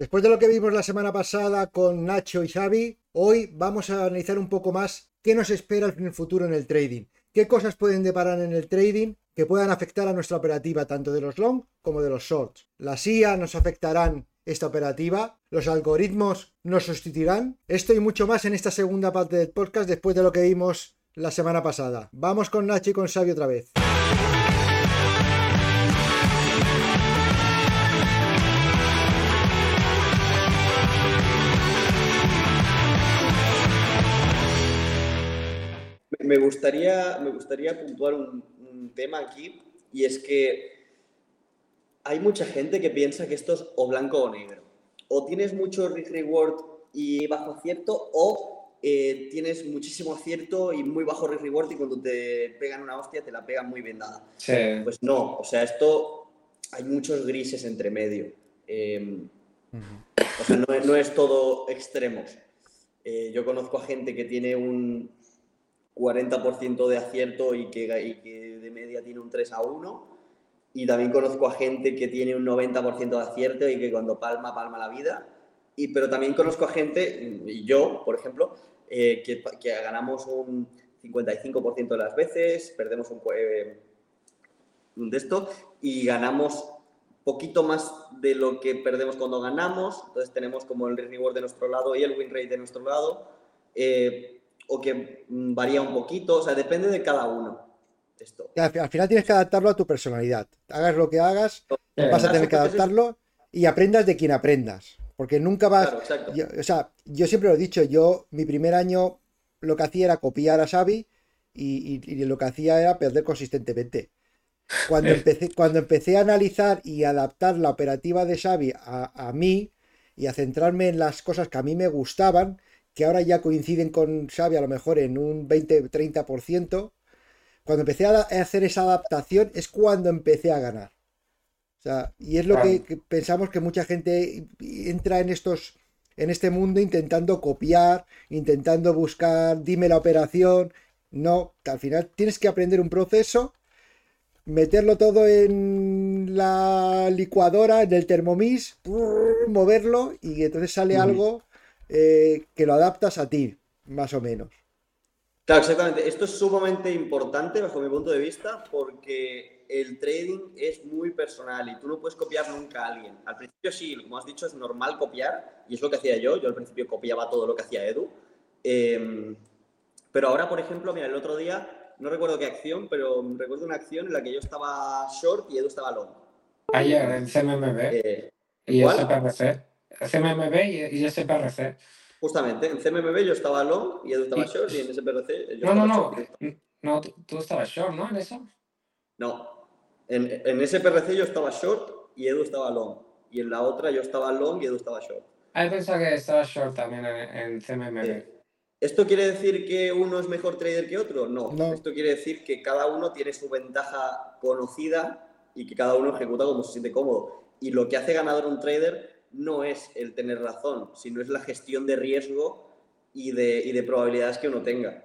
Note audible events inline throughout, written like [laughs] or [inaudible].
Después de lo que vimos la semana pasada con Nacho y Xavi, hoy vamos a analizar un poco más qué nos espera en el futuro en el trading. ¿Qué cosas pueden deparar en el trading que puedan afectar a nuestra operativa tanto de los long como de los shorts? ¿Las IA nos afectarán esta operativa? ¿Los algoritmos nos sustituirán? Esto y mucho más en esta segunda parte del podcast después de lo que vimos la semana pasada. Vamos con Nacho y con Xavi otra vez. Me gustaría, me gustaría puntuar un, tema aquí y es que hay mucha gente que piensa que esto es o blanco o negro. O tienes mucho risk reward y bajo acierto o eh, tienes muchísimo acierto y muy bajo risk reward y cuando te pegan una hostia te la pegan muy bien dada. Pues no, o sea, esto hay muchos grises entre medio. Em, o sea, no, es todo extremos. Eh, yo conozco a gente que tiene un, 40% de acierto y que, de media tiene un 3 a 1. Y también conozco a gente que tiene un 90% de acierto y que cuando palma, palma la vida. Y, pero también conozco a gente, y yo, por ejemplo, eh, que, ganamos un 55% de las veces, perdemos un, eh, de esto y ganamos poquito más de lo que perdemos cuando ganamos. Entonces tenemos como el reward de nuestro lado y el win rate de nuestro lado. Eh, o que mm, varía un poquito, o sea, depende de cada uno. Esto. Al, final tienes que adaptarlo a tu personalidad. Hagas lo que hagas, vas a tener que adaptarlo y aprendas de quien aprendas. Porque nunca vas. o sea, yo siempre lo he dicho, yo mi primer año lo que hacía era copiar a Xavi y, lo que hacía era perder consistentemente. Cuando [laughs] empecé, cuando empecé a analizar y adaptar la operativa de Xavi a, a mí y a centrarme en las cosas que a mí me gustaban, que ahora ya coinciden con Xavi a lo mejor en un 20-30%, cuando empecé a hacer esa adaptación es cuando empecé a ganar. O sea, y es lo que, pensamos que mucha gente entra en estos en este mundo intentando copiar, intentando buscar, dime la operación. No, al final tienes que aprender un proceso, meterlo todo en la licuadora, en el Thermomix, moverlo y entonces sale algo eh, que lo adaptas a ti, más o menos. Claro, exactamente. Esto es sumamente importante bajo mi punto de vista porque el trading es muy personal y tú no puedes copiar nunca a alguien. Al principio sí, como has dicho, es normal copiar y es lo que hacía yo. Yo al principio copiaba todo lo que hacía Edu. Em, pero ahora, por ejemplo, mira, el otro día, no recuerdo qué acción, pero recuerdo una acción en la que yo estaba short y Edu estaba long. Ayer en CMMB eh, y SPRC. CMMB y, y SPRC. Justamente, en CMMB yo estaba long y Edu estaba short y en SPRC yo no, no, no, no, tú, estabas short, ¿no? En eso. No, en, en SPRC yo estaba short y Edu estaba long. Y en la otra yo estaba long y Edu estaba short. Ah, he pensado que estaba short también en, CMMB. ¿Esto quiere decir que uno es mejor trader que otro? No. no. Esto quiere decir que cada uno tiene su ventaja conocida y que cada uno ejecuta como se siente cómodo. Y lo que hace ganador un trader no es el tener razón, sino es la gestión de riesgo y de, probabilidades que uno tenga.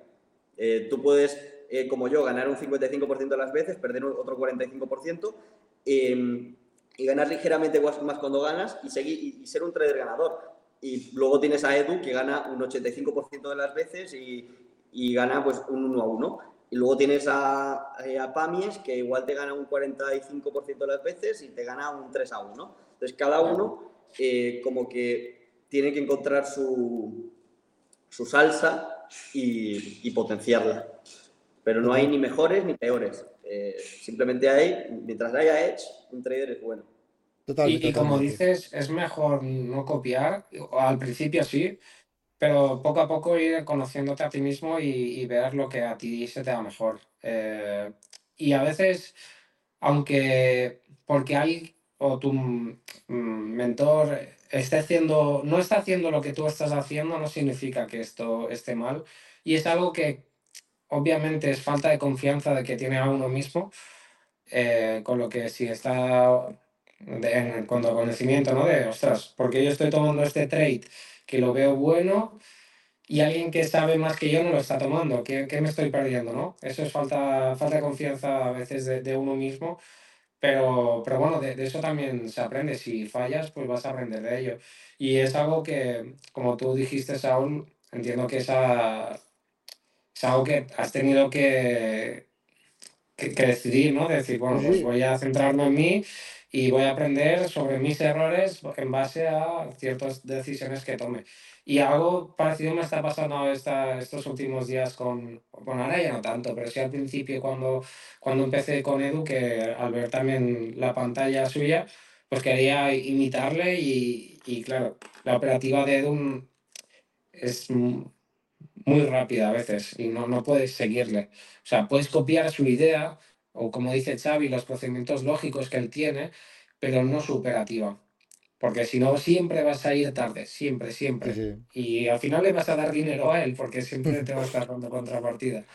Eh, tú puedes, eh, como yo, ganar un 55% de las veces, perder otro 45% em, y ganar ligeramente más cuando ganas y, seguir, y, ser un trader ganador. Y luego tienes a Edu que gana un 85% de las veces y, gana pues un 1 a 1. Y luego tienes a, eh, a Pamies que igual te gana un 45% de las veces y te gana un 3 a 1. Entonces cada uno eh, como que tiene que encontrar su, su salsa y, potenciarla. Pero no hay ni mejores ni peores. Eh, simplemente hay, mientras haya Edge, un trader es bueno. y, como dices, es mejor no copiar, al principio sí, pero poco a poco ir conociéndote a ti mismo y, ver lo que a ti se te da mejor. Eh, y a veces, aunque porque hay o tu mm, mentor esté haciendo, no está haciendo lo que tú estás haciendo, no significa que esto esté mal. Y es algo que obviamente es falta de confianza de que tiene a uno mismo, eh, con lo que si está en cuanto a conocimiento, ¿no? De, ostras, porque yo estoy tomando este trade que lo veo bueno y alguien que sabe más que yo no lo está tomando, ¿qué, me estoy perdiendo, no? Eso es falta, falta de confianza a veces de, de uno mismo Pero, pero bueno, de, eso también se aprende. Si fallas, pues vas a aprender de ello. Y es algo que, como tú dijiste, Saúl, entiendo que es, es algo que has tenido que, que, decidir, ¿no? decir, bueno, pues voy a centrarme en mí y voy a aprender sobre mis errores en base a ciertas decisiones que tome. Y algo parecido me está pasando esta, estos últimos días con, bueno, ahora no tanto, pero sí al principio cuando, cuando empecé con Edu, que al ver también la pantalla suya, pues quería imitarle y, y claro, la operativa de Edu es muy rápida a veces y no, no puedes seguirle. O sea, puedes copiar su idea o como dice Xavi, los procedimientos lógicos que él tiene, pero no su operativa. Porque si no, siempre vas a ir tarde, siempre, siempre. Y al final le vas a dar dinero a él, porque siempre te va a estar [laughs] dando contrapartida.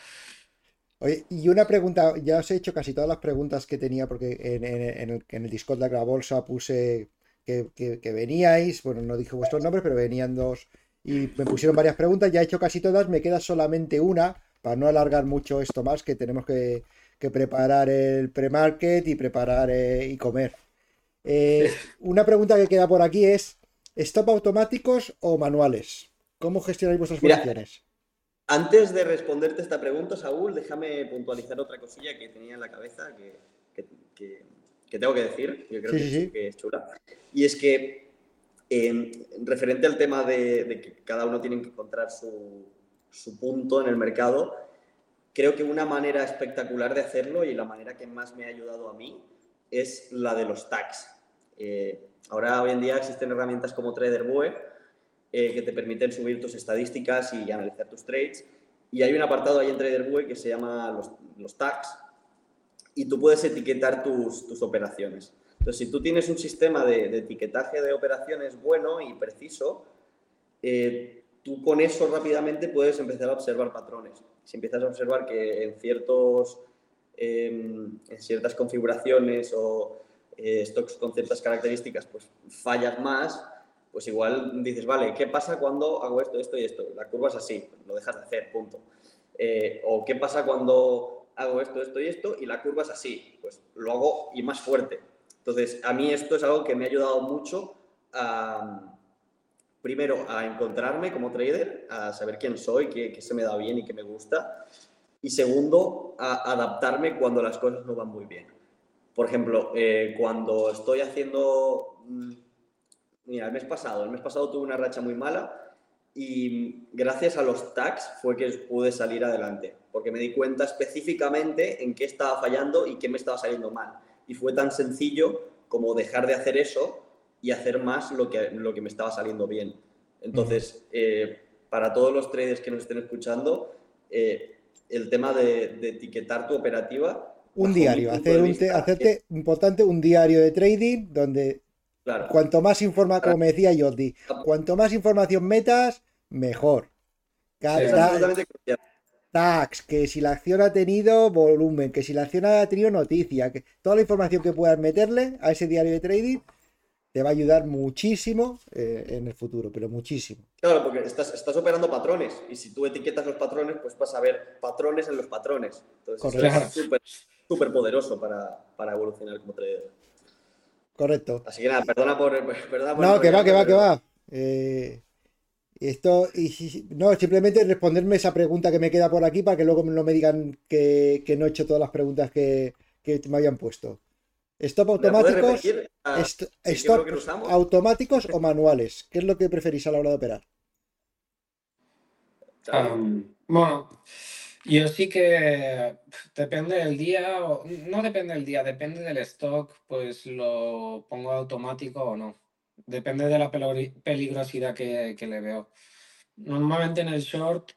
Oye, y una pregunta, ya os he hecho casi todas las preguntas que tenía, porque en, el, en el, Discord de la bolsa puse que, que, veníais, bueno, no dije vuestros nombres, pero venían dos y me pusieron varias preguntas, ya he hecho casi todas, me queda solamente una, para no alargar mucho esto más, que tenemos que, preparar el pre-market y preparar eh, y comer. Eh, una pregunta que queda por aquí es, ¿stop automáticos o manuales? ¿Cómo gestionáis vuestras posiciones? Antes de responderte esta pregunta, Saúl, déjame puntualizar otra cosilla que tenía en la cabeza que, tengo que decir, yo creo que, es chula. Y es que, referente al tema de, que cada uno tiene que encontrar su, su punto en el mercado, creo que una manera espectacular de hacerlo y la manera que más me ha ayudado a mí es la de los tags. Eh, ahora, hoy en día, existen herramientas como TraderBue eh, que te permiten subir tus estadísticas y analizar tus trades. Y hay un apartado ahí en TraderBue que se llama los, tags y tú puedes etiquetar tus, tus, operaciones. Entonces, si tú tienes un sistema de, etiquetaje de operaciones bueno y preciso, eh, tú con eso rápidamente puedes empezar a observar patrones. Si empiezas a observar que en ciertos en ciertas configuraciones o eh, stocks con ciertas características, pues fallas más, pues igual dices, vale, ¿qué pasa cuando hago esto, esto y esto? La curva es así, lo dejas de hacer, punto. Eh, o ¿qué pasa cuando hago esto, esto y esto y la curva es así? Pues lo hago y más fuerte. Entonces, a mí esto es algo que me ha ayudado mucho a, primero, a encontrarme como trader, a saber quién soy, qué, qué se me da bien y qué me gusta y segundo, a adaptarme cuando las cosas no van muy bien. Por ejemplo, eh, cuando estoy haciendo... Mm, mira, el mes pasado, el mes pasado tuve una racha muy mala y gracias a los tags fue que pude salir adelante, porque me di cuenta específicamente en qué estaba fallando y qué me estaba saliendo mal. Y fue tan sencillo como dejar de hacer eso y hacer más lo que, lo que me estaba saliendo bien. Entonces, eh, para todos los traders que nos estén escuchando, eh, el tema de, etiquetar tu operativa. Un diario, hacer un hacerte importante un diario de trading donde cuanto más información, como me decía Jordi, cuanto más información metas, mejor. tax, que si la acción ha tenido volumen, que si la acción ha tenido noticia, que toda la información que puedas meterle a ese diario de trading te va a ayudar muchísimo eh, en el futuro, pero muchísimo. Claro, porque estás, estás operando patrones y si tú etiquetas los patrones, pues vas a ver patrones en los patrones. Entonces, es súper poderoso para, para, evolucionar como trader. Correcto. Así que nada, perdona por... Perdona no, que va, que va, que va. Eh, esto, y, no, simplemente responderme esa pregunta que me queda por aquí para que luego no me digan que, que no he hecho todas las preguntas que, que me habían puesto. ¿Stop automáticos? automáticos o [laughs] manuales? ¿Qué es lo que preferís a la hora de operar? bueno, yo sí que depende del día, no depende del día, depende del stock, pues lo pongo automático o no. Depende de la peligrosidad que, le veo. Normalmente en el short,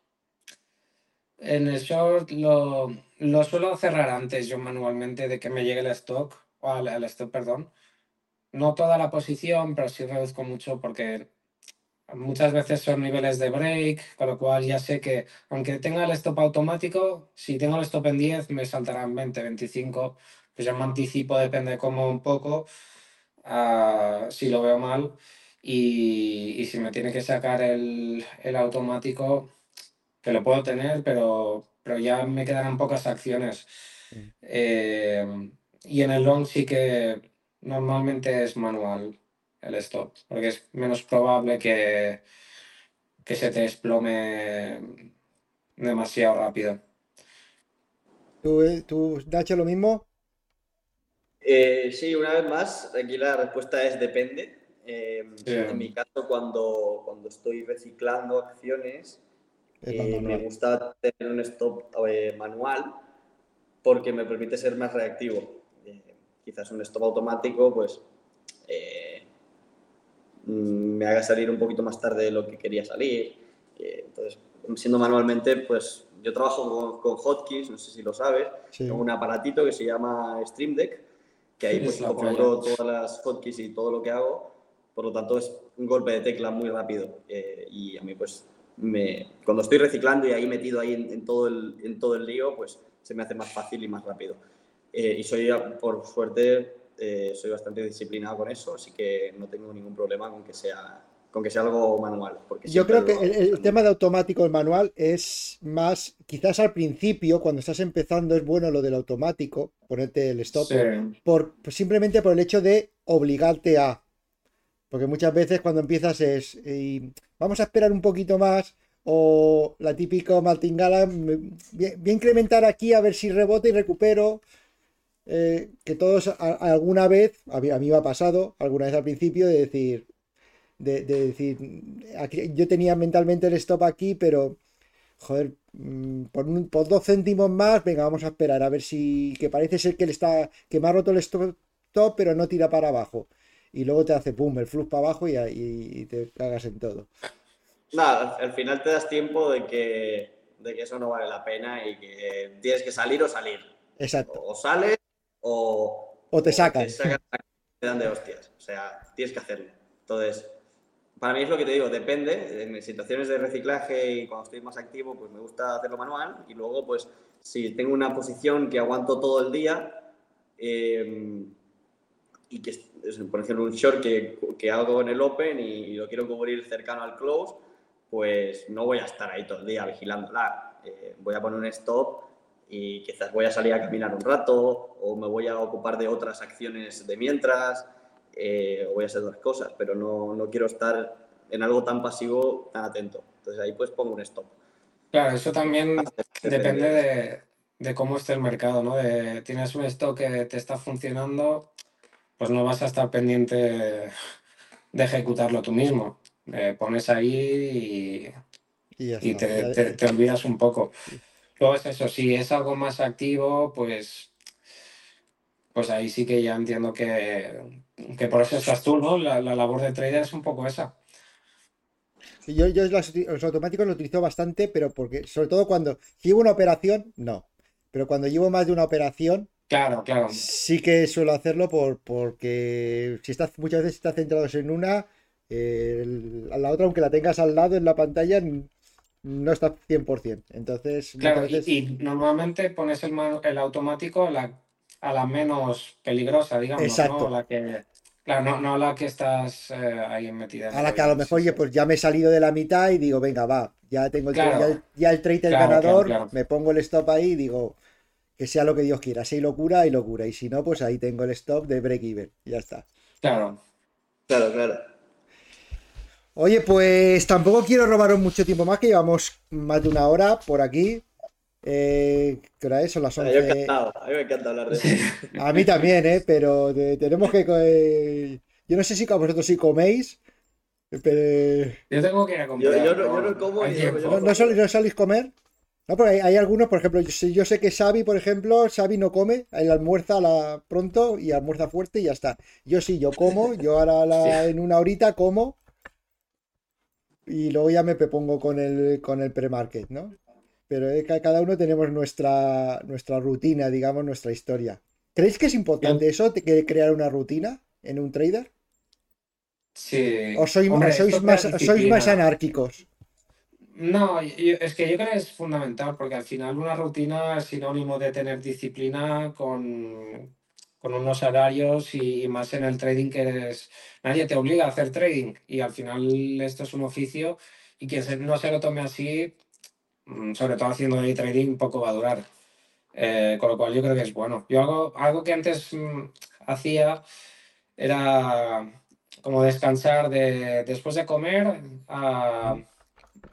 en el short lo, lo suelo cerrar antes yo manualmente de que me llegue el stock al, stop, perdón. No toda la posición, pero sí reduzco mucho porque muchas veces son niveles de break, con lo cual ya sé que aunque tenga el stop automático, si tengo el stop en 10 me saltarán 20, 25, pues ya me anticipo, depende como un poco, uh, si lo veo mal. Y, y, si me tiene que sacar el, el, automático, que lo puedo tener, pero, pero ya me quedarán pocas acciones. Eh, y en el long sí que normalmente es manual el stop, porque es menos probable que, que se te desplome demasiado rápido. ¿Tú, eh, tú Nacho, lo mismo? Eh, sí, una vez más, aquí la respuesta es depende. Em, en mi caso, cuando, cuando estoy reciclando acciones, eh, me gusta tener un stop manual porque me permite ser más reactivo. Quizás un stop automático, pues mm, me haga salir un poquito más tarde de lo que quería salir. entonces, siendo manualmente, pues yo trabajo con, hotkeys, no sé si lo sabes, tengo un aparatito que se llama Stream Deck, que ahí pues configuro todas las hotkeys y todo lo que hago, por lo tanto es un golpe de tecla muy rápido eh, y a mí pues me, cuando estoy reciclando y ahí metido ahí en, todo el, en todo el lío, pues se me hace más fácil y más rápido. Eh, y soy, por suerte, eh, soy bastante disciplinado con eso, así que no tengo ningún problema con que sea con que sea algo manual. Porque Yo creo que el, tema de automático el manual es más, quizás al principio, cuando estás empezando, es bueno lo del automático, ponerte el stop, por, simplemente por el hecho de obligarte a. Porque muchas veces cuando empiezas es, vamos a esperar un poquito más, o la típica martingala, voy a incrementar aquí a ver si rebote y recupero. Eh, que todos alguna vez, a mí, a mí me ha pasado, alguna vez al principio, de decir, de, decir, yo tenía mentalmente el stop aquí, pero, joder, mm, por, por, dos céntimos más, venga, vamos a esperar a ver si, que parece ser que, le está, que me ha roto el stop, pero no tira para abajo. Y luego te hace, pum, el flux para abajo y, y, te cagas en todo. Nada, al final te das tiempo de que, de que eso no vale la pena y que tienes que salir o salir. Exacto. O, sales o, o te sacan. te dan de hostias. O sea, tienes que hacerlo. Entonces, para mí es lo que te digo, depende. En situaciones de reciclaje y cuando estoy más activo, pues me gusta hacerlo manual. Y luego, pues, si tengo una posición que aguanto todo el día em, y que, por ejemplo, un short que, que, hago en el open y, lo quiero cubrir cercano al close, pues no voy a estar ahí todo el día vigilándola. Eh, voy a poner un stop y quizás voy a salir a caminar un rato o me voy a ocupar de otras acciones de mientras eh, o voy a hacer otras cosas, pero no, no, quiero estar en algo tan pasivo, tan atento. Entonces ahí pues pongo un stop. Claro, eso también depende de, de, cómo esté el mercado, ¿no? De, tienes un stock que te está funcionando, pues no vas a estar pendiente de ejecutarlo tú mismo. pones ahí y, y, te, te, te, olvidas un poco. Luego es eso, si es algo más activo, pues pues ahí sí que ya entiendo que, que por eso estás tú, ¿no? La, labor de trader es un poco esa. Yo, yo los, automáticos los utilizo bastante, pero porque, sobre todo cuando llevo una operación, no. Pero cuando llevo más de una operación, claro, claro. sí que suelo hacerlo por, porque si estás, muchas veces estás centrados en una, a la otra, aunque la tengas al lado en la pantalla, no está 100%. Entonces, claro, y, normalmente pones el, el automático la a la menos peligrosa, digamos, ¿no? La que, claro, no, la que estás eh, ahí metida. a la que a lo mejor, pues ya me he salido de la mitad y digo, venga, va, ya tengo el, ya, el trade del ganador, me pongo el stop ahí y digo, que sea lo que Dios quiera, si hay locura, hay locura, y si no, pues ahí tengo el stop de break even, ya está. Claro. Claro, claro. Oye, pues tampoco quiero robaros mucho tiempo más, que llevamos más de una hora por aquí. Eh, ¿Qué hora es? Son las 11. A mí me encanta hablar de eso. A mí también, ¿eh? Pero tenemos que. yo no sé si vosotros sí coméis. Pero... Yo tengo que ir a comer. Yo, no, como. ¿No, no, salís a comer? No, porque hay, algunos, por ejemplo, yo, sé que Xavi, por ejemplo, Xavi no come, él almuerza la, pronto y almuerza fuerte y ya está. Yo sí, yo como, yo ahora en una horita como y luego ya me pongo con el, con el pre-market, ¿no? pero cada uno tenemos nuestra, nuestra rutina, digamos, nuestra historia. ¿Creéis que es importante eso, de crear una rutina en un trader? Sí. ¿O sois, más, sois más anárquicos? No, es que yo creo que es fundamental porque al final una rutina es sinónimo de tener disciplina con, con unos horarios y, más en el trading que eres, nadie te obliga a hacer trading y al final esto es un oficio y quien no se lo tome así Mm, sobre todo haciendo day trading, poco va a durar. Eh, con lo cual yo creo que es bueno. Yo hago algo que antes mm, hacía era como descansar de, después de comer a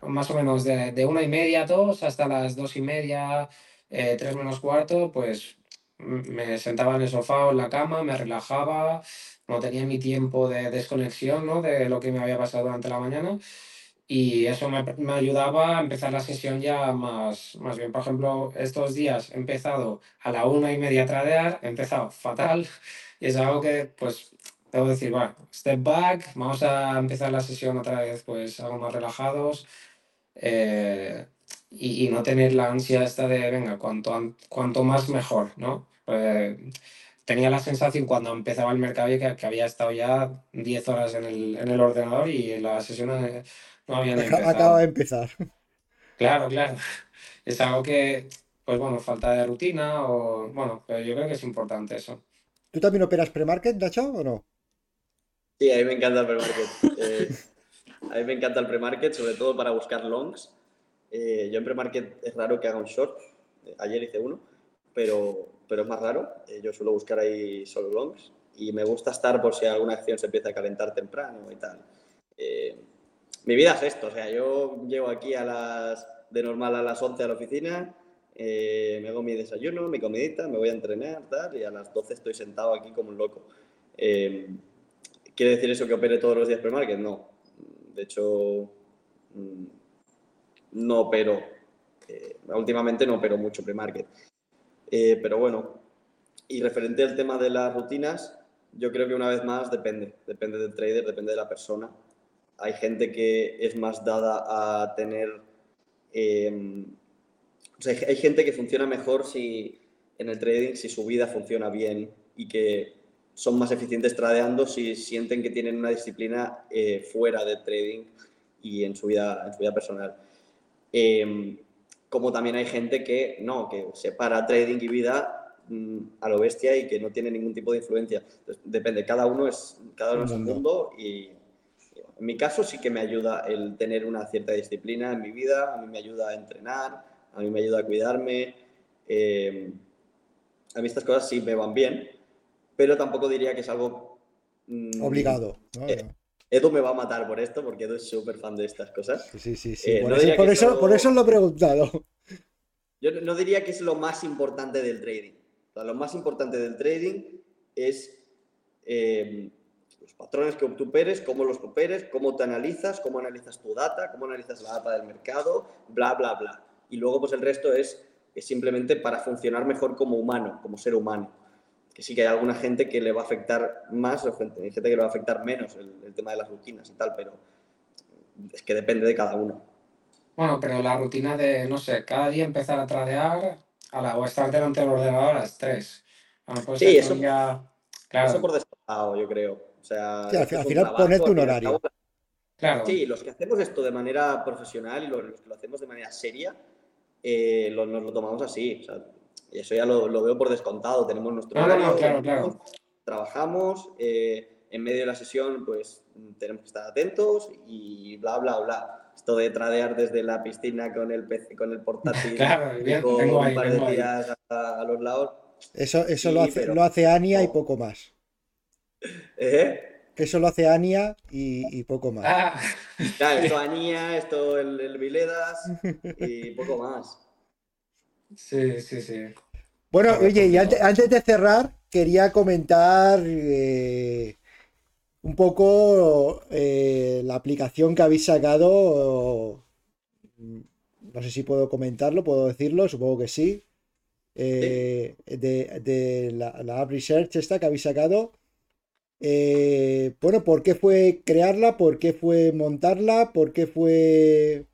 más o menos de, una y media dos hasta las dos y media, eh, tres menos cuarto, pues me sentaba en el sofá o en la cama, me relajaba, no tenía mi tiempo de desconexión ¿no? de lo que me había pasado durante la mañana y eso me, me, ayudaba a empezar la sesión ya más, más bien. Por ejemplo, estos días he empezado a la una y media a tradear, he empezado fatal y es algo que pues debo decir, bueno, step back, vamos a empezar la sesión otra vez pues algo más relajados eh, y, y, no tener la ansia esta de, venga, cuanto, cuanto más mejor, ¿no? Pues, tenía la sensación cuando empezaba el mercado que, que había estado ya 10 horas en el, en el ordenador y la sesión no habían empezado. Acaba de empezar. Claro, claro. [laughs] Es algo que, pues bueno, falta de rutina o, bueno, pero yo creo que es importante eso. ¿Tú también operas pre-market, Dacho, o no? Sí, a mí me encanta el pre-market. Eh, a mí me encanta el pre-market, sobre todo para buscar longs. Eh, yo en pre-market es raro que haga un short. Ayer hice uno, pero, pero es más raro. Eh, yo suelo buscar ahí solo longs y me gusta estar por si alguna acción se empieza a calentar temprano y tal. mi vida es esto, o sea, yo llego aquí a las, de normal a las 11 a la oficina, me hago mi desayuno, mi comidita, me voy a entrenar tal, y a las 12 estoy sentado aquí como un loco. ¿Quiere decir eso que opere todos los días pre-market? No. De hecho, mm, no opero. Eh, últimamente no opero mucho pre-market. Eh, pero bueno, y referente al tema de las rutinas, yo creo que una vez más depende. Depende del trader, depende de la persona. Hay gente que es más dada a tener... Em, o sea, hay gente que funciona mejor si en el trading, si su vida funciona bien y que son más eficientes tradeando si sienten que tienen una disciplina eh, fuera de trading y en su vida, en su vida personal. Em, como también hay gente que no, que separa trading y vida mm, a lo bestia y que no tiene ningún tipo de influencia. depende, cada uno es, cada uno es un mundo y en mi caso sí que me ayuda el tener una cierta disciplina en mi vida, a mí me ayuda a entrenar, a mí me ayuda a cuidarme. Em, a mí estas cosas sí me van bien, pero tampoco diría que es algo... Mm, Obligado. Eh, Edu me va a matar por esto, porque Edu es súper fan de estas cosas. Sí, sí, sí. Eh, por, eso, por, eso, lo he preguntado. Yo no diría que es lo más importante del trading. lo más importante del trading es eh, los patrones que tú operes, cómo los operes, cómo te analizas, cómo analizas tu data, cómo analizas la data del mercado, bla, bla, bla. Y luego, pues el resto es, es simplemente para funcionar mejor como humano, como ser humano que sí que hay alguna gente que le va a afectar más o gente, gente que le va a afectar menos el, tema de las rutinas y tal, pero es que depende de cada uno. Bueno, pero la rutina de, no sé, cada día empezar a tradear a la, o estar delante del ordenador a las 3. sí, eso, claro. eso por descontado, yo creo. O sea, al, final ponerte un horario. Claro. Sí, los que hacemos esto de manera profesional y los, que lo hacemos de manera seria, eh, nos lo tomamos así. O sea, eso ya lo, veo por descontado. Tenemos nuestro trabajamos, eh, en medio de la sesión pues tenemos que estar atentos y bla, bla, bla. Esto de tradear desde la piscina con el PC, con el portátil, [laughs] con un par de días a, los lados. Eso, eso lo, hace, lo hace Ania y poco más. [laughs] ¿Eh? Que eso lo hace Ania y, poco más. Ah. Claro, esto [laughs] Ania, esto el, el Viledas y poco más. Sí, sí, sí. Bueno, oye, y antes, de cerrar, quería comentar eh, un poco eh, la aplicación que habéis sacado. No sé si puedo comentarlo, puedo decirlo, supongo que sí. Eh, de, la, la, App Research esta que habéis sacado. bueno, ¿por qué fue crearla? ¿Por qué fue montarla? ¿Por qué fue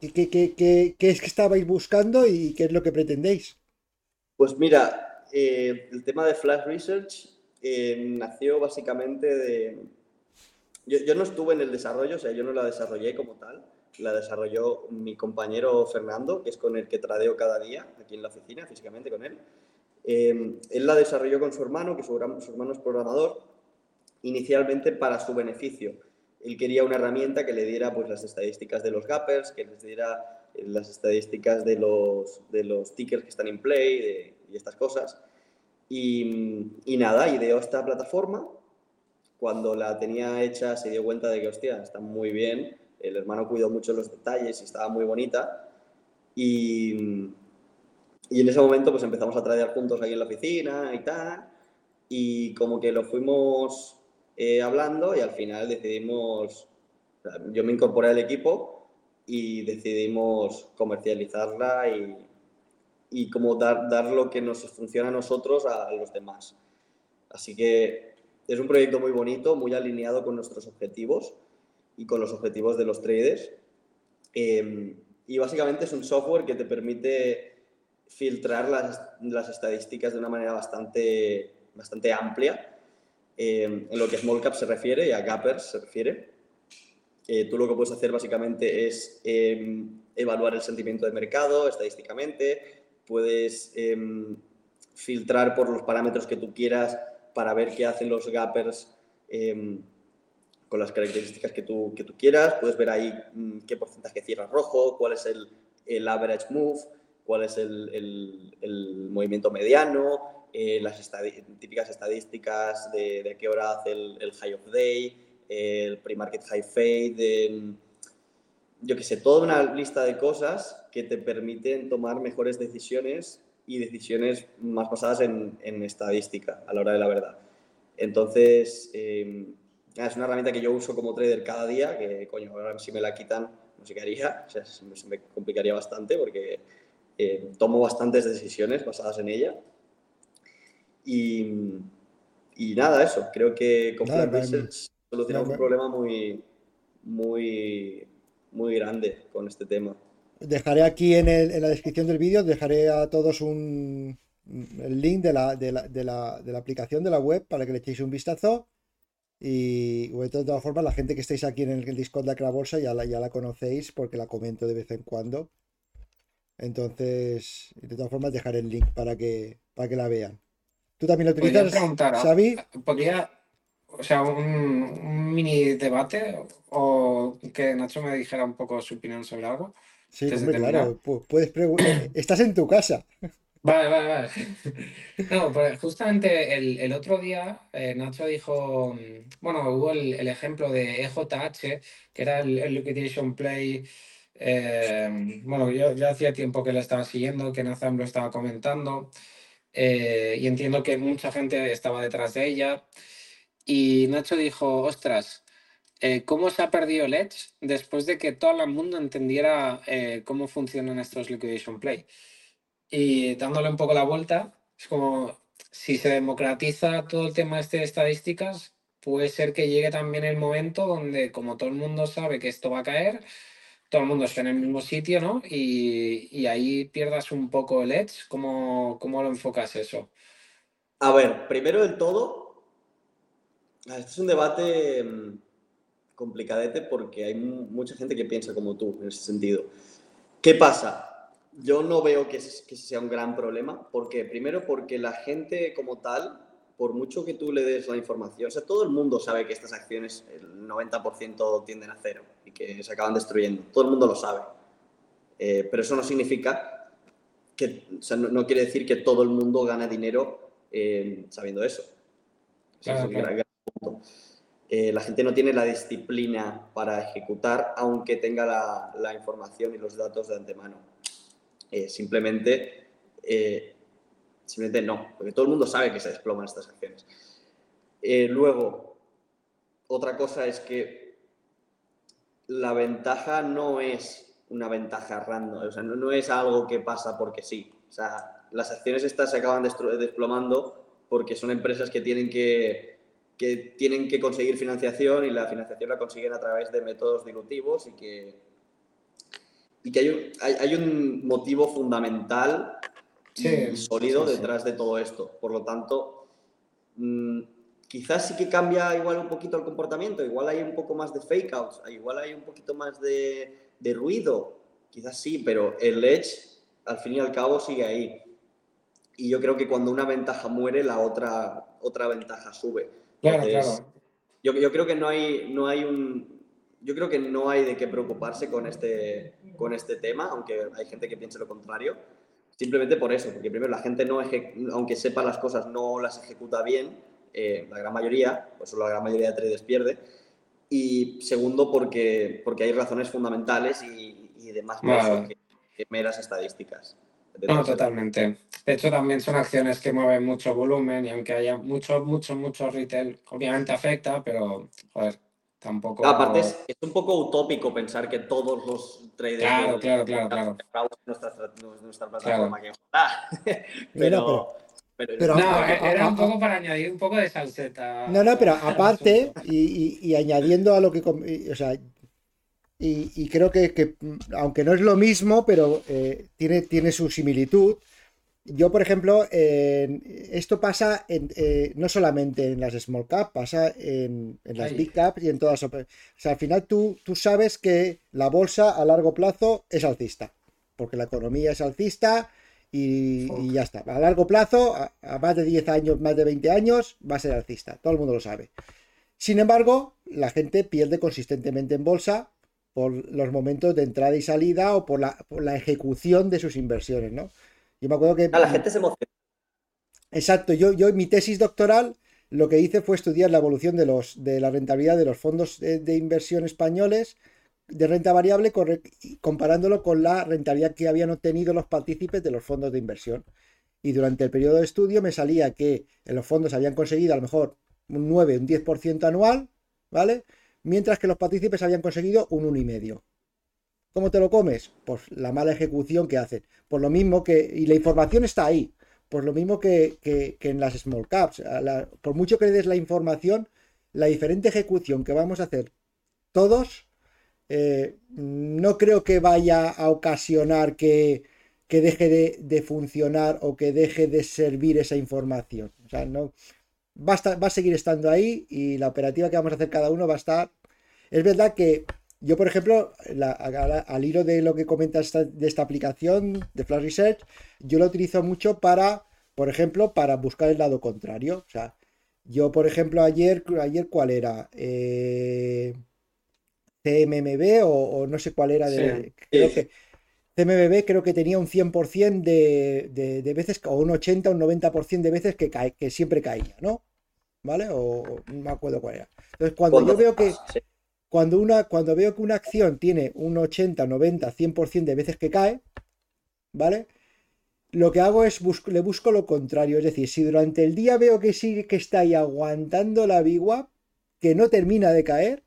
¿Qué, qué, es que estabais buscando y qué es lo que pretendéis? Pues mira, eh, el tema de Flash Research eh, nació básicamente de... Yo, no estuve en el desarrollo, o sea, yo no la desarrollé como tal, la desarrolló mi compañero Fernando, que es con el que tradeo cada día aquí en la oficina, físicamente con él. Eh, él la desarrolló con su hermano, que su, su hermano es programador, inicialmente para su beneficio él quería una herramienta que le diera pues, las estadísticas de los gappers, que les diera las estadísticas de los, de los tickers que están en play y estas cosas. Y, y, nada, ideó esta plataforma. Cuando la tenía hecha se dio cuenta de que, hostia, está muy bien. El hermano cuidó mucho los detalles y estaba muy bonita. Y, y en ese momento pues empezamos a traer juntos ahí en la oficina y tal. Y como que lo fuimos eh, hablando y al final decidimos, yo me incorporé al equipo y decidimos comercializarla y, y como dar, dar lo que nos funciona a nosotros a los demás. Así que es un proyecto muy bonito, muy alineado con nuestros objetivos y con los objetivos de los traders. Em, y básicamente es un software que te permite filtrar las, las estadísticas de una manera bastante, bastante amplia em, en lo que a small cap se refiere y a gappers se refiere. Eh, tú lo que puedes hacer básicamente es em, evaluar el sentimiento de mercado estadísticamente, puedes em, filtrar por los parámetros que tú quieras para ver qué hacen los gappers con las características que tú, que tú quieras. Puedes ver ahí mm, qué porcentaje cierra rojo, cuál es el, el average move, cuál es el, el, el movimiento mediano, eh, las típicas estadísticas de, de, qué hora hace el, el high of day, el pre-market high fade, yo qué sé, toda una lista de cosas que te permiten tomar mejores decisiones y decisiones más basadas en, en estadística a la hora de la verdad. Entonces, em, es una herramienta que yo uso como trader cada día, que coño, ahora si me la quitan, no sé qué haría, [laughs] o sea, se me complicaría bastante porque eh, tomo bastantes decisiones basadas en ella. Y, y nada, eso, creo que con Plan Research solucionamos un problema muy, muy, muy grande con este tema. Dejaré aquí en, el, en la descripción del vídeo, dejaré a todos un, el link de la, de, la, de, la, de la, aplicación de la web para que le echéis un vistazo. Y de todas formas, la gente que estáis aquí en el Discord de la Bolsa ya la, ya la conocéis porque la comento de vez en cuando. Entonces, de todas formas, dejaré el link para que, para que la vean. ¿Tú también lo utilizas, Xavi? ¿Podría, o sea, un, un, mini debate o que Nacho me dijera un poco su opinión sobre algo. Sí, hombre, claro, puedes preguntar. Estás en tu casa. Vale, vale, vale. [laughs] No, pues justamente el, el otro día eh, Nacho dijo, bueno, hubo el, el, ejemplo de EJH, que era el, el Liquidation Play. Eh, bueno, yo ya hacía tiempo que lo estaba siguiendo, que Nazam lo estaba comentando, eh, y entiendo que mucha gente estaba detrás de ella. Y Nacho dijo, ostras, eh, ¿cómo se ha perdido el después de que todo el mundo entendiera eh, cómo funcionan estos Liquidation Play? Y dándole un poco la vuelta, es como si se democratiza todo el tema este de estadísticas, puede ser que llegue también el momento donde, como todo el mundo sabe que esto va a caer, todo el mundo está en el mismo sitio, ¿no? Y, y ahí pierdas un poco el edge. ¿Cómo, ¿Cómo lo enfocas eso? A ver, primero del todo, este es un debate mm, complicadete porque hay mucha gente que piensa como tú en ese sentido. ¿Qué pasa? Yo no veo que, que sea un gran problema. ¿Por qué? Primero porque la gente como tal, por mucho que tú le des la información, o sea, todo el mundo sabe que estas acciones el 90% tienden a cero y que se acaban destruyendo. Todo el mundo lo sabe. Eh, pero eso no significa que, o sea, no, no, quiere decir que todo el mundo gana dinero eh, sabiendo eso. Claro, claro. Eh, la gente no tiene la disciplina para ejecutar, aunque tenga la, la información y los datos de antemano. Eh, simplemente, eh, simplemente no, porque todo el mundo sabe que se desploman estas acciones. Eh, luego, otra cosa es que la ventaja no es una ventaja random, o sea, no, no es algo que pasa porque sí. O sea, las acciones estas se acaban desplomando porque son empresas que tienen que que tienen que conseguir financiación y la financiación la consiguen a través de métodos dilutivos y que, y que hay, hay, hay un motivo fundamental sí, sólido sí, detrás de todo esto. Por lo tanto, mmm, quizás sí que cambia igual un poquito el comportamiento, igual hay un poco más de fake outs, igual hay un poquito más de, de ruido, quizás sí, pero el edge al fin y al cabo sigue ahí. Y yo creo que cuando una ventaja muere, la otra, otra ventaja sube. Claro, Entonces, claro. Yo, yo, creo que no hay, no hay un... yo creo que no hay de qué preocuparse con este, con este tema, aunque hay gente que piense lo contrario. Simplemente por eso, porque primero la gente no, aunque sepa las cosas, no las ejecuta bien, eh, la gran mayoría, pues la gran mayoría de traders pierde. Y segundo, porque, porque hay razones fundamentales y, y demás que, que meras estadísticas. No, totalmente. De hecho, también son acciones que mueven mucho volumen y aunque haya mucho, mucho, mucho retail, obviamente afecta, pero, joder, tampoco... Aparte, es, un poco utópico pensar que todos los traders... Claro, claro, claro, claro. Nuestra, nuestra plataforma que... Ah, [laughs] pero... pero, no, era un poco para añadir un poco de salseta. No, no, pero aparte, y, y, añadiendo a lo que. O sea, y, creo que, aunque no es lo mismo, pero eh, tiene, tiene su similitud. Yo, por ejemplo, esto pasa en, eh, no solamente en las small cap, pasa en, las big cap y en todas. O sea, al final tú, tú sabes que la bolsa a largo plazo es alcista, porque la economía es alcista y, ya está. A largo plazo, a, a, más de 10 años, más de 20 años, va a ser alcista. Todo el mundo lo sabe. Sin embargo, la gente pierde consistentemente en bolsa por los momentos de entrada y salida o por la, la ejecución de sus inversiones, ¿no? Yo me acuerdo que... A la gente se emociona. Exacto, yo, yo en mi tesis doctoral lo que hice fue estudiar la evolución de, los, de la rentabilidad de los fondos de, inversión españoles de renta variable comparándolo con la rentabilidad que habían obtenido los partícipes de los fondos de inversión. Y durante el periodo de estudio me salía que en los fondos habían conseguido a lo mejor un 9, un 10% anual, ¿vale? mientras que los partícipes habían conseguido un 1,5. ¿Cómo te lo comes? Pues la mala ejecución que hacen. Por lo mismo que, y la información está ahí, por lo mismo que, en las small caps. por mucho que le des la información, la diferente ejecución que vamos a hacer todos, eh, no creo que vaya a ocasionar que, deje de, de, funcionar o que deje de servir esa información. O sea, no, va a, seguir estando ahí y la operativa que vamos a hacer cada uno va a estar... Es verdad que yo, por ejemplo, al hilo de lo que comentas de esta aplicación de Flash Research, yo lo utilizo mucho para, por ejemplo, para buscar el lado contrario. O sea, yo, por ejemplo, ayer, ayer ¿cuál era? Eh, CMMB o, no sé cuál era. De, creo que CMMB creo que tenía un 100% de, de, de, veces, o un 80, un 90% de veces que, cae, que siempre caía, ¿no? ¿vale? O no me acuerdo cuál era. Entonces, cuando yo veo que cuando una cuando veo que una acción tiene un 80, 90, 100% de veces que cae, ¿vale? Lo que hago es le busco lo contrario, es decir, si durante el día veo que sigue que está ahí aguantando la vigua, que no termina de caer,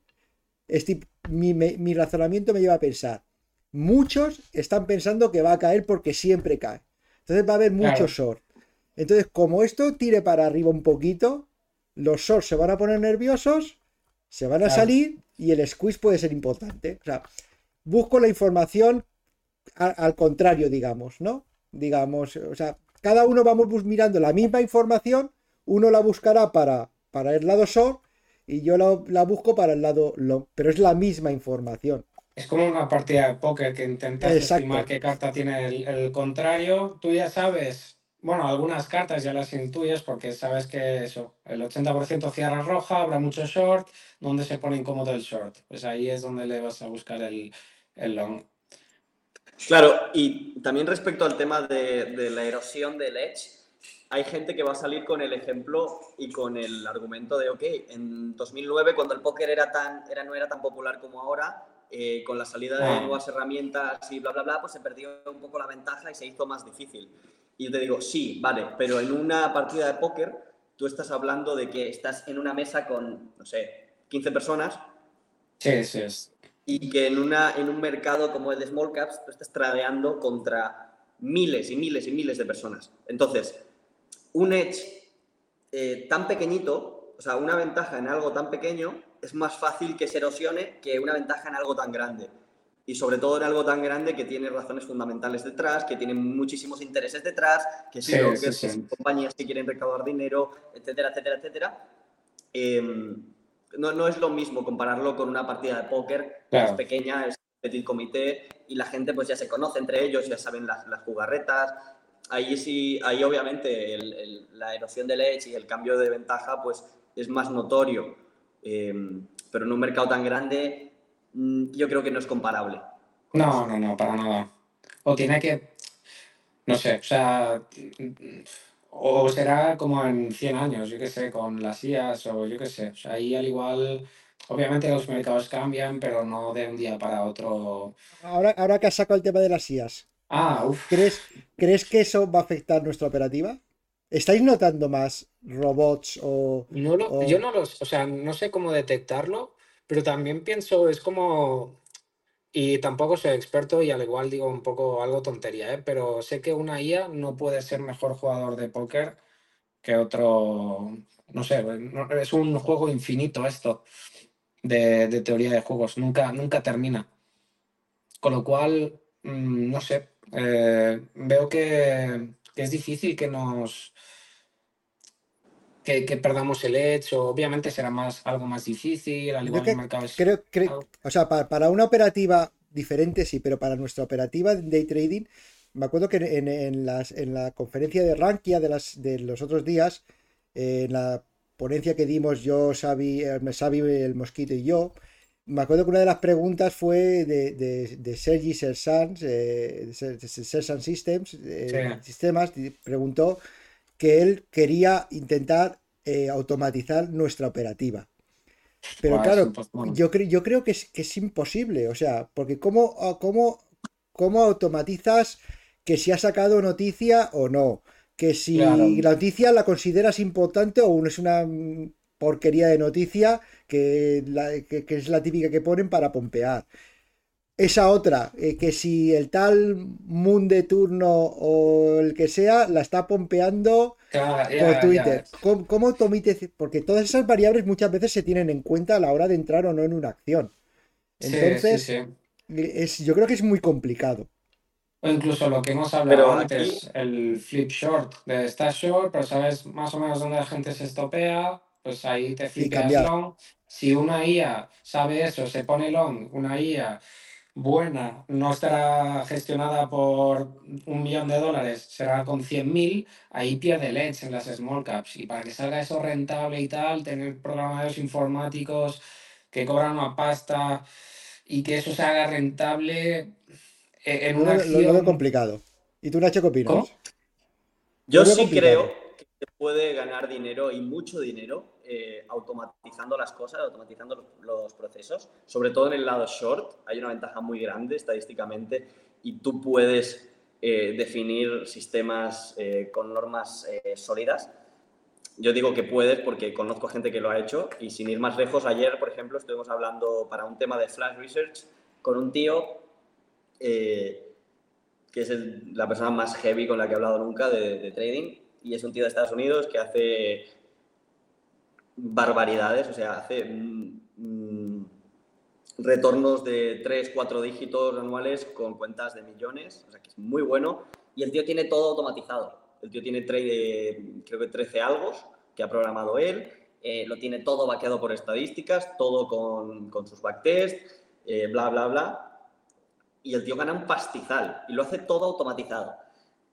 mi, razonamiento me lleva a pensar, muchos están pensando que va a caer porque siempre cae. Entonces va a haber mucho short. Entonces, como esto tire para arriba un poquito, los shorts se van a poner nerviosos, se van a salir y el squeeze puede ser importante. O sea, busco la información al, contrario, digamos, ¿no? Digamos, o sea, cada uno vamos mirando la misma información, uno la buscará para, para el lado short y yo la, busco para el lado long, pero es la misma información. Es como una partida de póker que intentas estimar qué carta tiene el, el contrario. Tú ya sabes bueno, algunas cartas ya las intuyes porque sabes que eso, el 80% cierra roja, habrá mucho short, donde se pone incómodo el short. Pues ahí es donde le vas a buscar el, long. Claro, y también respecto al tema de, la erosión del edge, hay gente que va a salir con el ejemplo y con el argumento de, ok, en 2009 cuando el póker era tan, era, no era tan popular como ahora, eh, con la salida de ah. nuevas herramientas y bla, bla, bla, pues se perdió un poco la ventaja y se hizo más difícil. Y yo te digo, sí, vale, pero en una partida de póker tú estás hablando de que estás en una mesa con, no sé, 15 personas. Sí, sí. Y que en, una, en un mercado como el de small caps tú estás tradeando contra miles y miles y miles de personas. Entonces, un edge eh, tan pequeñito, o sea, una ventaja en algo tan pequeño, es más fácil que se erosione que una ventaja en algo tan grande y sobre todo en algo tan grande que tiene razones fundamentales detrás, que tiene muchísimos intereses detrás, que sí, que compañías que quieren recaudar dinero, etcétera, etcétera, etcétera. Em, no, no, es lo mismo compararlo con una partida de póker que es pequeña, es petit comité y la gente pues ya se conoce entre ellos, ya saben las, las jugarretas. Ahí sí, ahí obviamente la erosión de edge y el cambio de ventaja pues es más notorio. Em, pero en un mercado tan grande yo creo que no es comparable. No, no, no, para nada. O tiene que, no sé, o sea, o será como en 100 años, yo qué sé, con las IAS o yo qué sé. O sea, ahí al igual, obviamente los mercados cambian, pero no de un día para otro. Ahora, ahora que has sacado el tema de las IAS, ah, ¿crees, ¿crees que eso va a afectar nuestra operativa? ¿Estáis notando más robots o, no Yo no los, o sea, no sé cómo detectarlo, pero también pienso, es como, y tampoco soy experto y al igual digo un poco algo tontería, ¿eh? pero sé que una IA no puede ser mejor jugador de póker que otro, no sé, es un juego infinito esto de, teoría de juegos, nunca, nunca termina. Con lo cual, mm, no sé, eh, veo que, es difícil que nos... Que, perdamos el edge, obviamente será más, algo más difícil, al igual que, Creo, creo, o sea, para, una operativa diferente sí, pero para nuestra operativa de day trading, me acuerdo que en, las, en la conferencia de Rankia de, las, de los otros días, en la ponencia que dimos yo, Xavi, eh, el Mosquito y yo, me acuerdo que una de las preguntas fue de, de, de Sergi Sersans, eh, Systems, eh, Sistemas, preguntó que él quería intentar eh, automatizar nuestra operativa. Pero claro, yo, creo, yo creo que es, que es imposible, o sea, porque ¿cómo, ah, cómo, cómo automatizas que si ha sacado noticia o no? Que si la noticia la consideras importante o es una porquería de noticia que, es la típica que ponen para pompear. Esa otra, eh, que si el tal Moon de turno o el que sea la está pompeando por Twitter. ¿Cómo, ¿Cómo, Porque todas esas variables muchas veces se tienen en cuenta a la hora de entrar o no en una acción. Entonces, Es, yo creo que es muy complicado. O incluso lo que hemos hablado antes, el flip short de esta short, pero sabes más o menos dónde la gente se estopea, pues ahí te flipas long. Si una IA sabe eso, se pone long, una IA buena no estará gestionada por un millón de dólares, será con 100.000, ahí pierde leche en las small caps. Y para que salga eso rentable y tal, tener programadores informáticos que cobran una pasta y que eso se haga rentable e-, en una acción... Lo, veo complicado. ¿Y tú, Nacho, qué opinas? Yo sí creo que se puede ganar dinero y mucho dinero eh, automatizando las cosas, automatizando los, procesos, sobre todo en el lado short, hay una ventaja muy grande estadísticamente y tú puedes eh, definir sistemas eh, con normas sólidas. Yo digo que puedes porque conozco gente que lo ha hecho y sin ir más lejos, ayer, por ejemplo, estuvimos hablando para un tema de Flash Research con un tío que es la persona más heavy con la que he hablado nunca de, de trading y es un tío de Estados Unidos que hace barbaridades, o sea, hace mm, mm, retornos de 3, 4 dígitos anuales con cuentas de millones, o sea, que es muy bueno. Y el tío tiene todo automatizado. El tío tiene trade, creo que 13 algos que ha programado él, eh, lo tiene todo vaqueado por estadísticas, todo con, con sus backtests, eh, bla, bla, bla. Y el tío gana un pastizal y lo hace todo automatizado.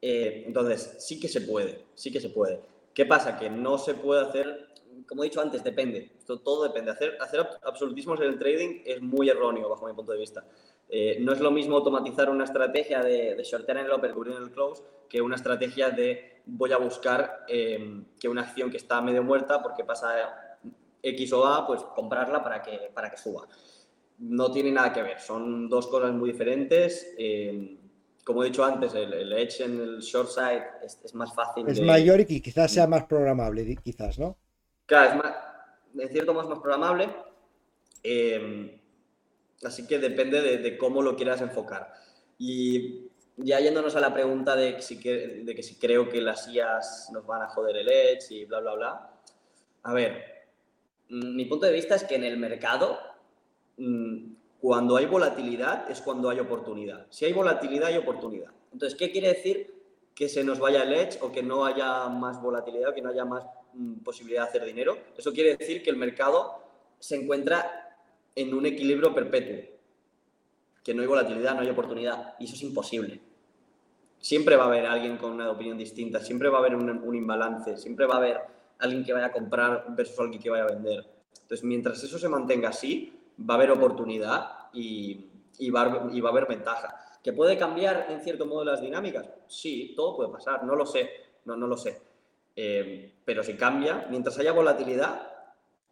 Eh, entonces, sí que se puede, sí que se puede. ¿Qué pasa? Que no se puede hacer como he dicho antes, depende. Esto todo depende. Hacer, hacer absolutismos en el trading es muy erróneo bajo mi punto de vista. Eh, no es lo mismo automatizar una estrategia de, de shortear en el open, cubrir en el close, que una estrategia de voy a buscar em, que una acción que está medio muerta porque pasa X o A, pues comprarla para que, para que suba. No tiene nada que ver, son dos cosas muy diferentes. Em, como he dicho antes, el, edge en el short side es, más fácil. Es mayor y quizás sea más programable, quizás, ¿no? Claro, es más, de cierto modo es más programable. Eh, así que depende de, cómo lo quieras enfocar. Y ya yéndonos a la pregunta de, que si, de que si creo que las IAS nos van a joder el edge y bla, bla, bla. A ver, mm, mi punto de vista es que en el mercado, mm, cuando hay volatilidad es cuando hay oportunidad. Si hay volatilidad, hay oportunidad. Entonces, ¿qué quiere decir que se nos vaya el edge o que no haya más volatilidad o que no haya más Mm, posibilidad de hacer dinero. Eso quiere decir que el mercado se encuentra en un equilibrio perpetuo, que no hay volatilidad, no hay oportunidad, y eso es imposible. Siempre va a haber alguien con una opinión distinta, siempre va a haber un, un imbalance, siempre va a haber alguien que vaya a comprar versus alguien que vaya a vender. Entonces, mientras eso se mantenga así, va a haber oportunidad y, y, va, y va a haber ventaja. ¿Que puede cambiar en cierto modo las dinámicas? Sí, todo puede pasar, no lo sé, no, no lo sé. Eh, pero si cambia, mientras haya volatilidad,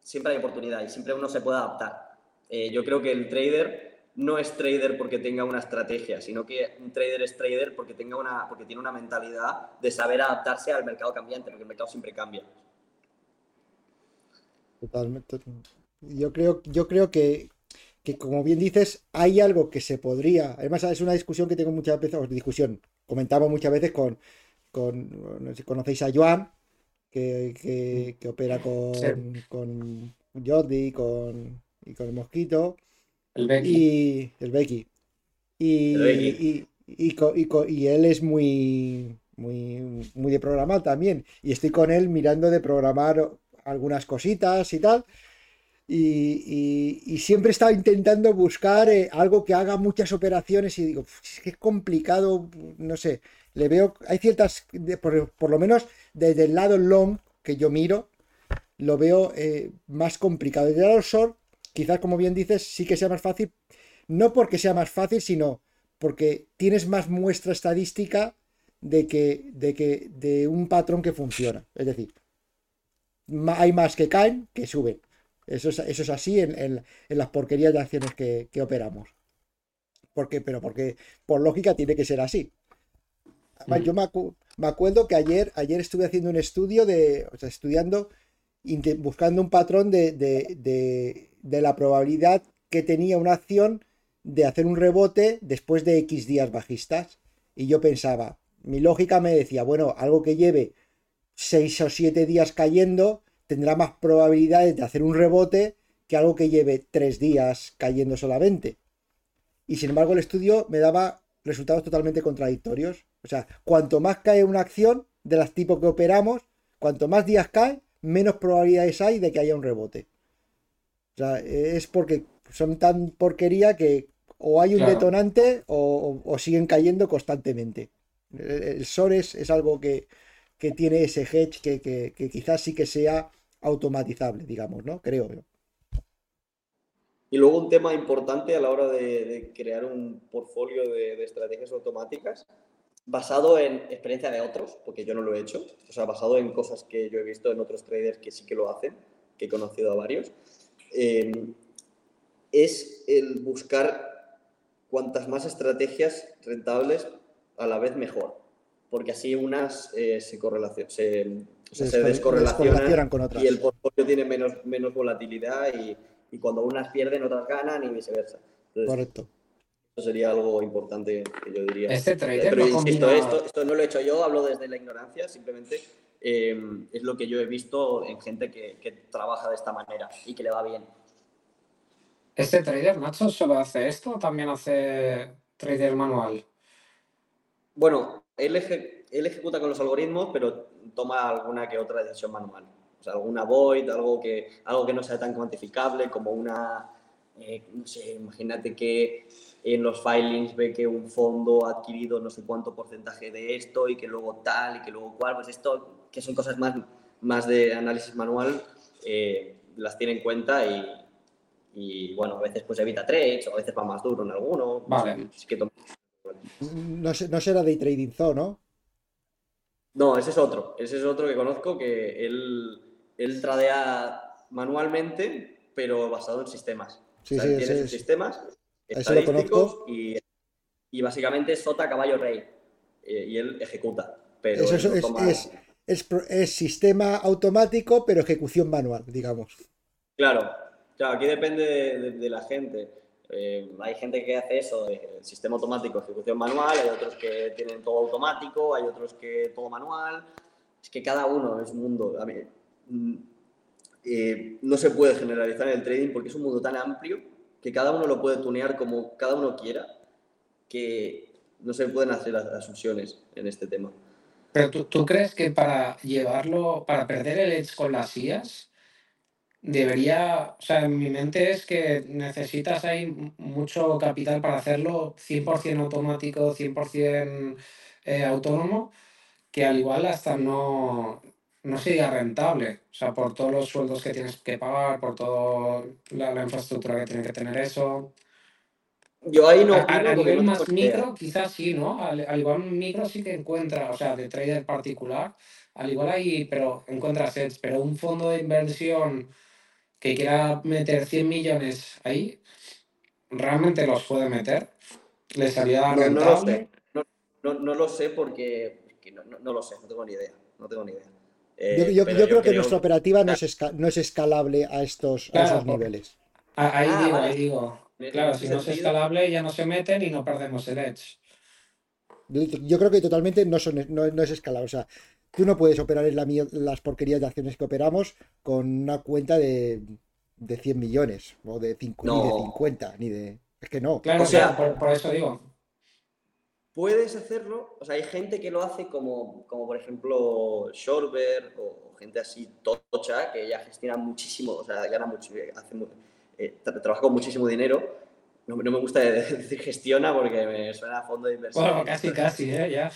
siempre hay oportunidad y siempre uno se puede adaptar. Eh, yo creo que el trader no es trader porque tenga una estrategia, sino que un trader es trader porque, tenga una, porque tiene una mentalidad de saber adaptarse al mercado cambiante, porque el mercado siempre cambia. Totalmente. Yo creo, yo creo que, que, como bien dices, hay algo que se podría. Además, es una discusión que tengo muchas veces, discusión, comentamos muchas veces con, con no sé si conocéis a Joan, que, opera con, con Jordi con, y con el Mosquito. El Becky. Y el Becky. Y, Y, él es muy, muy, muy de programar también. Y estoy con él mirando de programar algunas cositas y tal. Y, siempre estaba intentando buscar eh, algo que haga muchas operaciones y digo, es que es complicado, no sé, le veo, hay ciertas, por, lo menos desde el lado long que yo miro, lo veo eh, más complicado. Desde el lado short, quizás como bien dices, sí que sea más fácil, no porque sea más fácil, sino porque tienes más muestra estadística de que, de que, de un patrón que funciona. Es decir, hay más que caen que suben. Eso es, eso es así en, las porquerías de acciones que, operamos. ¿Por Pero porque por lógica tiene que ser así. yo me, acuerdo que ayer, ayer estuve haciendo un estudio de, o sea, estudiando, buscando un patrón de, de, la probabilidad que tenía una acción de hacer un rebote después de X días bajistas. Y yo pensaba, mi lógica me decía, bueno, algo que lleve 6 o 7 días cayendo, tendrá más probabilidades de hacer un rebote que algo que lleve tres días cayendo solamente. Y sin embargo el estudio me daba resultados totalmente contradictorios. O sea, cuanto más cae una acción de las tipos que operamos, cuanto más días cae, menos probabilidades hay de que haya un rebote. O sea, es porque son tan porquería que o hay un detonante o, siguen cayendo constantemente. El, SOR es, algo que, tiene ese hedge que, que, quizás sí que sea automatizable, digamos, ¿no? Creo yo. Y luego un tema importante a la hora de, crear un portfolio de, estrategias automáticas basado en experiencia de otros, porque yo no lo he hecho, o sea, basado en cosas que yo he visto en otros traders que sí que lo hacen, que he conocido a varios, em, es el buscar cuantas más estrategias rentables a la vez mejor, porque así unas eh, se, correlacionan, se, se, descorrelacionan, con otras. y el portfolio tiene menos, menos volatilidad y, y, cuando unas pierden, otras ganan y viceversa. Correcto. Eso sería algo importante que yo diría. Este trader Pero insisto, esto, esto, no lo he hecho yo, hablo desde la ignorancia, simplemente em, es lo que yo he visto en gente que, que, trabaja de esta manera y que le va bien. ¿Este trader, Nacho, solo hace esto o también hace trader manual? Bueno, él, él ejecuta con los algoritmos, pero toma alguna que otra decisión manual. O sea, alguna void, algo que, algo que no sea tan cuantificable como una, eh, no sé, imagínate que en los filings ve que un fondo ha adquirido no sé cuánto porcentaje de esto y que luego tal y que luego cual, pues esto, que son cosas más, más de análisis manual, eh, las tiene en cuenta y, y, bueno, a veces pues evita trades o a veces va más duro en alguno. Vale. que no, no será de trading zone, ¿no? No, ese es otro. Ese es otro que conozco que él, él tradea manualmente, pero basado en sistemas. Sí, sí, tiene sus sistemas estadísticos y, y, básicamente es sota caballo rey. Eh, y él ejecuta. Pero Eso es, es, es, sistema automático, pero ejecución manual, digamos. Claro, claro aquí depende de la gente. Eh, hay gente que hace eso, el sistema automático, ejecución manual, hay otros que tienen todo automático, hay otros que todo manual. Es que cada uno es un mundo. A mm, eh, no se puede generalizar en el trading porque es un mundo tan amplio que cada uno lo puede tunear como cada uno quiera, que no se pueden hacer asunciones en este tema. Pero tú, tú crees que para llevarlo, para perder el edge con las IAS, debería, o sea, en mi mente es que necesitas ahí mucho capital para hacerlo 100% automático, 100% eh, autónomo, que al igual hasta no, no sería rentable, o sea, por todos los sueldos que tienes que pagar, por toda la, infraestructura que tiene que tener eso. Yo ahí no. A, nivel más micro, quizás sí, ¿no? Al, igual un micro sí que encuentra, o sea, de trader particular, al igual ahí, pero encuentra sets, pero un fondo de inversión que quiera meter 100 millones ahí, realmente los puede meter. ¿Le salía rentable? No, no, no, lo sé porque no, lo sé, no tengo ni idea. No tengo ni idea. yo, eh, creo que nuestra operativa no es, no es escalable a estos a esos niveles. Ahí ah, digo, ahí digo. Claro, si no es escalable ya no se meten y no perdemos el edge. Yo creo que totalmente no, son, no, es escalable. O sea, tú no puedes operar en la, las porquerías de acciones que operamos con una cuenta de, de 100 millones o de, ni de 50, ni de... Es que no. Claro, o sea, por, eso digo. Puedes hacerlo, o sea, hay gente que lo hace como, como por ejemplo Shorber o gente así tocha que ya gestiona muchísimo, o sea, gana mucho, hace eh, trabaja con muchísimo dinero. No, me gusta [laughs] decir gestiona porque me suena a fondo de inversión. Bueno, casi, casi, ¿eh? Ya.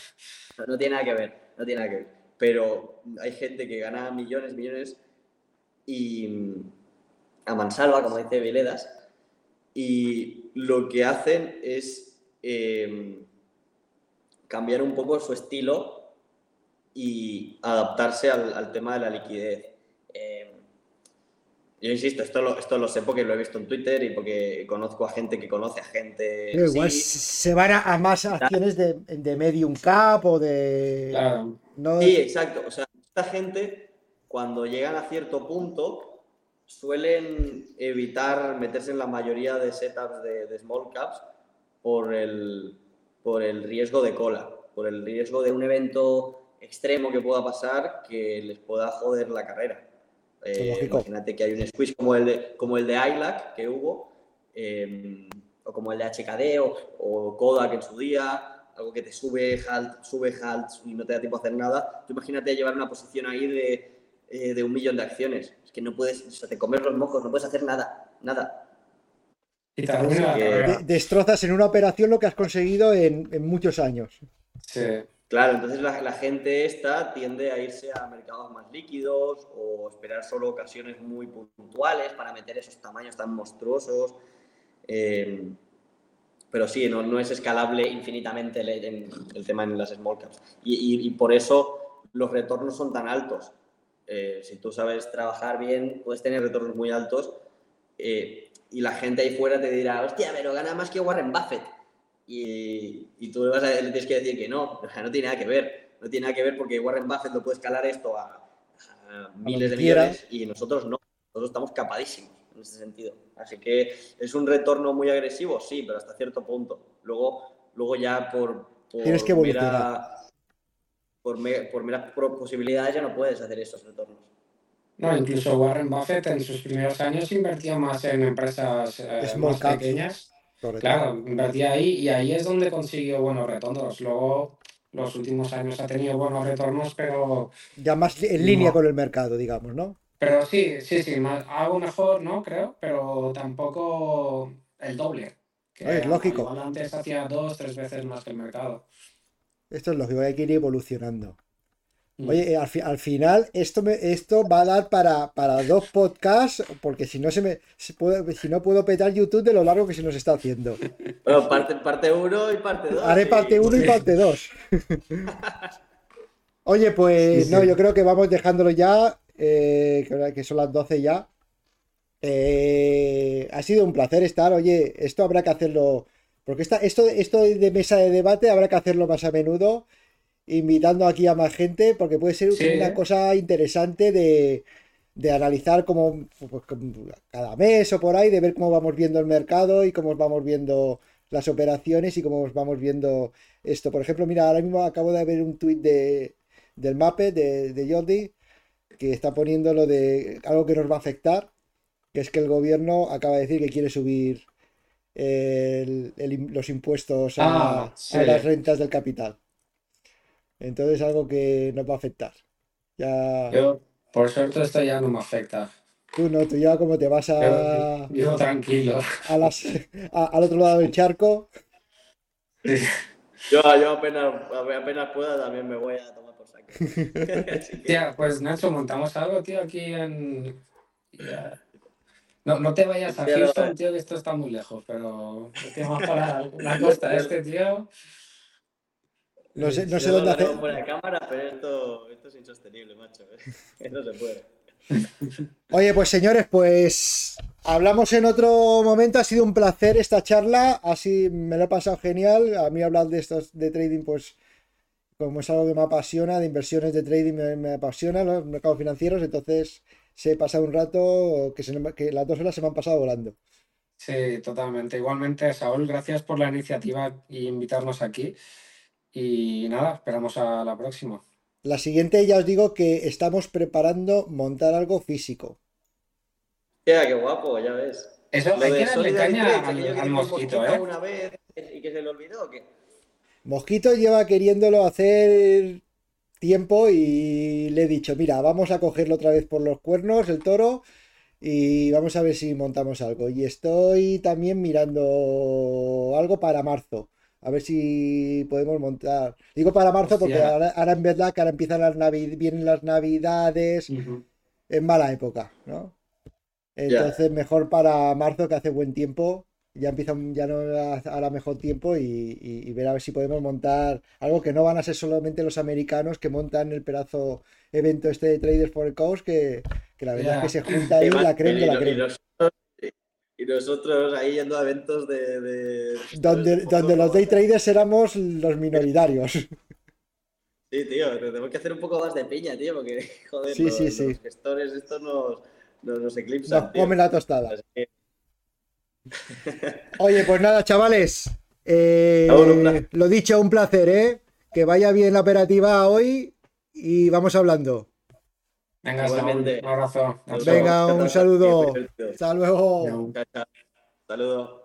No, tiene nada que ver, no tiene nada que ver. Pero hay gente que gana millones, millones y mm, a mansalva, como dice Veledas, y lo que hacen es em, cambiar un poco su estilo y adaptarse al, al tema de la liquidez. Yo insisto, esto lo, esto lo sé porque lo he visto en Twitter y porque conozco a gente que conoce a gente. igual se van a, más acciones de, de, medium cap o de. Claro. Sí, exacto. O sea, esta gente, cuando llegan a cierto punto, suelen evitar meterse en la mayoría de setups de, de small caps por el, por el riesgo de cola, por el riesgo de un evento extremo que pueda pasar que les pueda joder la carrera. Eh, imagínate que hay un squeeze como el de, como el de ILAC que hubo, em, o como el de HKD o, o, Kodak en su día, algo que te sube halt, sube halt y no te da tiempo a hacer nada. Tú imagínate llevar una posición ahí de, eh, de un millón de acciones. Es que no puedes, o sea, te comes los mocos, no puedes hacer nada, nada. Y destrozas en una operación lo que has conseguido en, en muchos años. Sí. Claro, entonces la, gente esta tiende a irse a mercados más líquidos o esperar solo ocasiones muy puntuales para meter esos tamaños tan monstruosos. Eh, pero sí, no, no, es escalable infinitamente el, el, tema en las small caps. Y, y, por eso los retornos son tan altos. Eh, si tú sabes trabajar bien, puedes tener retornos muy altos eh, y la gente ahí fuera te dirá, hostia, pero gana más que Warren Buffett y, tú le, vas a, tienes que decir que no, no tiene nada que ver. No tiene nada que ver porque Warren Buffett lo puede escalar esto a, miles de millones y nosotros no. Nosotros estamos capadísimos en ese sentido. Así que es un retorno muy agresivo, sí, pero hasta cierto punto. Luego, luego ya por, por Tienes que por, por meras posibilidades ya no puedes hacer esos retornos. No, incluso Warren Buffett en sus primeros años invertía más en empresas eh, más pequeñas Claro, invertía ahí y ahí es donde consiguió buenos retornos. Luego, los últimos años ha tenido buenos retornos, pero... Ya más en línea con el mercado, digamos, ¿no? Pero sí, sí, sí, más, algo mejor, ¿no? Creo, pero tampoco el doble. Que es lógico. Antes hacía dos, tres veces más que el mercado. Esto es lógico, hay que ir evolucionando. Mm. Oye, eh, al, final esto me, esto va a dar para, para dos podcasts, porque si no se me si, no puedo petar YouTube de lo largo que se nos está haciendo. [laughs] Bueno, parte, parte uno y parte dos. Haré parte uno y parte dos. [laughs] Oye, pues no, yo creo que vamos dejándolo ya, eh, que son las 12 ya. Eh, ha sido un placer estar. Oye, esto habrá que hacerlo, porque esta, esto, esto de mesa de debate habrá que hacerlo más a menudo invitando aquí a más gente, porque puede ser una cosa interesante de, analizar como pues, cada mes o por ahí, de ver cómo vamos viendo el mercado y cómo vamos viendo las operaciones y cómo vamos viendo esto. Por ejemplo, mira, ahora mismo acabo de ver un tuit de, del MAPE de, de Jordi que está poniendo lo de algo que nos va a afectar, que es que el gobierno acaba de decir que quiere subir los impuestos a, ah, a las rentas del capital. Entonces algo que nos va a afectar. Ya... Yo, por suerte, esto ya no me afecta. Tú no, tú ya como te vas a... Yo, tranquilo. A las, al otro lado del charco. Yo, yo apenas, apenas pueda también me voy a tomar por saco. [laughs] Tía, pues Nacho, montamos algo, tío, aquí en... No, no te vayas a Houston, tío, que esto está muy lejos, pero para la costa este, tío. No sé, no sé dónde hacer. de cámara, pero esto, esto es insostenible, macho. ¿eh? [laughs] No se puede. [laughs] Oye, pues señores, pues hablamos en otro momento. Ha sido un placer esta charla. Así me lo he pasado genial. A mí hablar de estos de trading, pues como es algo que me apasiona, de inversiones de trading me, apasiona, los mercados financieros. Entonces se he pasado un rato que, que las dos horas se me han pasado volando. Sí, totalmente. Igualmente, Saúl, gracias por la iniciativa y invitarnos aquí. Y nada, esperamos a la próxima. La siguiente ya os digo que estamos preparando montar algo físico. Ya, qué guapo, ya ves. Eso hay que darle caña al, mosquito, ¿eh? Una vez y que se le olvidó o qué? Mosquito lleva queriéndolo hacer tiempo y le he dicho, mira, vamos a cogerlo otra vez por los cuernos, el toro, y vamos a ver si montamos algo. Y estoy también mirando algo para marzo. A ver si podemos montar. Digo para marzo porque ahora, en verdad que ahora empiezan las navidades, vienen las navidades, en mala época, ¿no? Entonces mejor para marzo que hace buen tiempo. Ya empieza ya no hará mejor tiempo y, ver a ver si podemos montar algo que no van a ser solamente los americanos que montan el pedazo evento este de Traders for the Coast, que, la verdad es que se junta ahí la creen de la creen. Y nosotros ahí yendo a eventos de... donde, donde los day traders éramos los minoritarios. Sí, tío, tenemos que hacer un poco más de piña, tío, porque, [laughs] joder, los, gestores estos nos, nos, eclipsan. Nos comen la tostada. [laughs] Oye, pues nada, chavales. Eh, lo dicho, un placer, ¿eh? Que vaya bien la operativa hoy y vamos hablando. Venga, un abrazo. Venga, un saludo. Hasta luego. Saludos.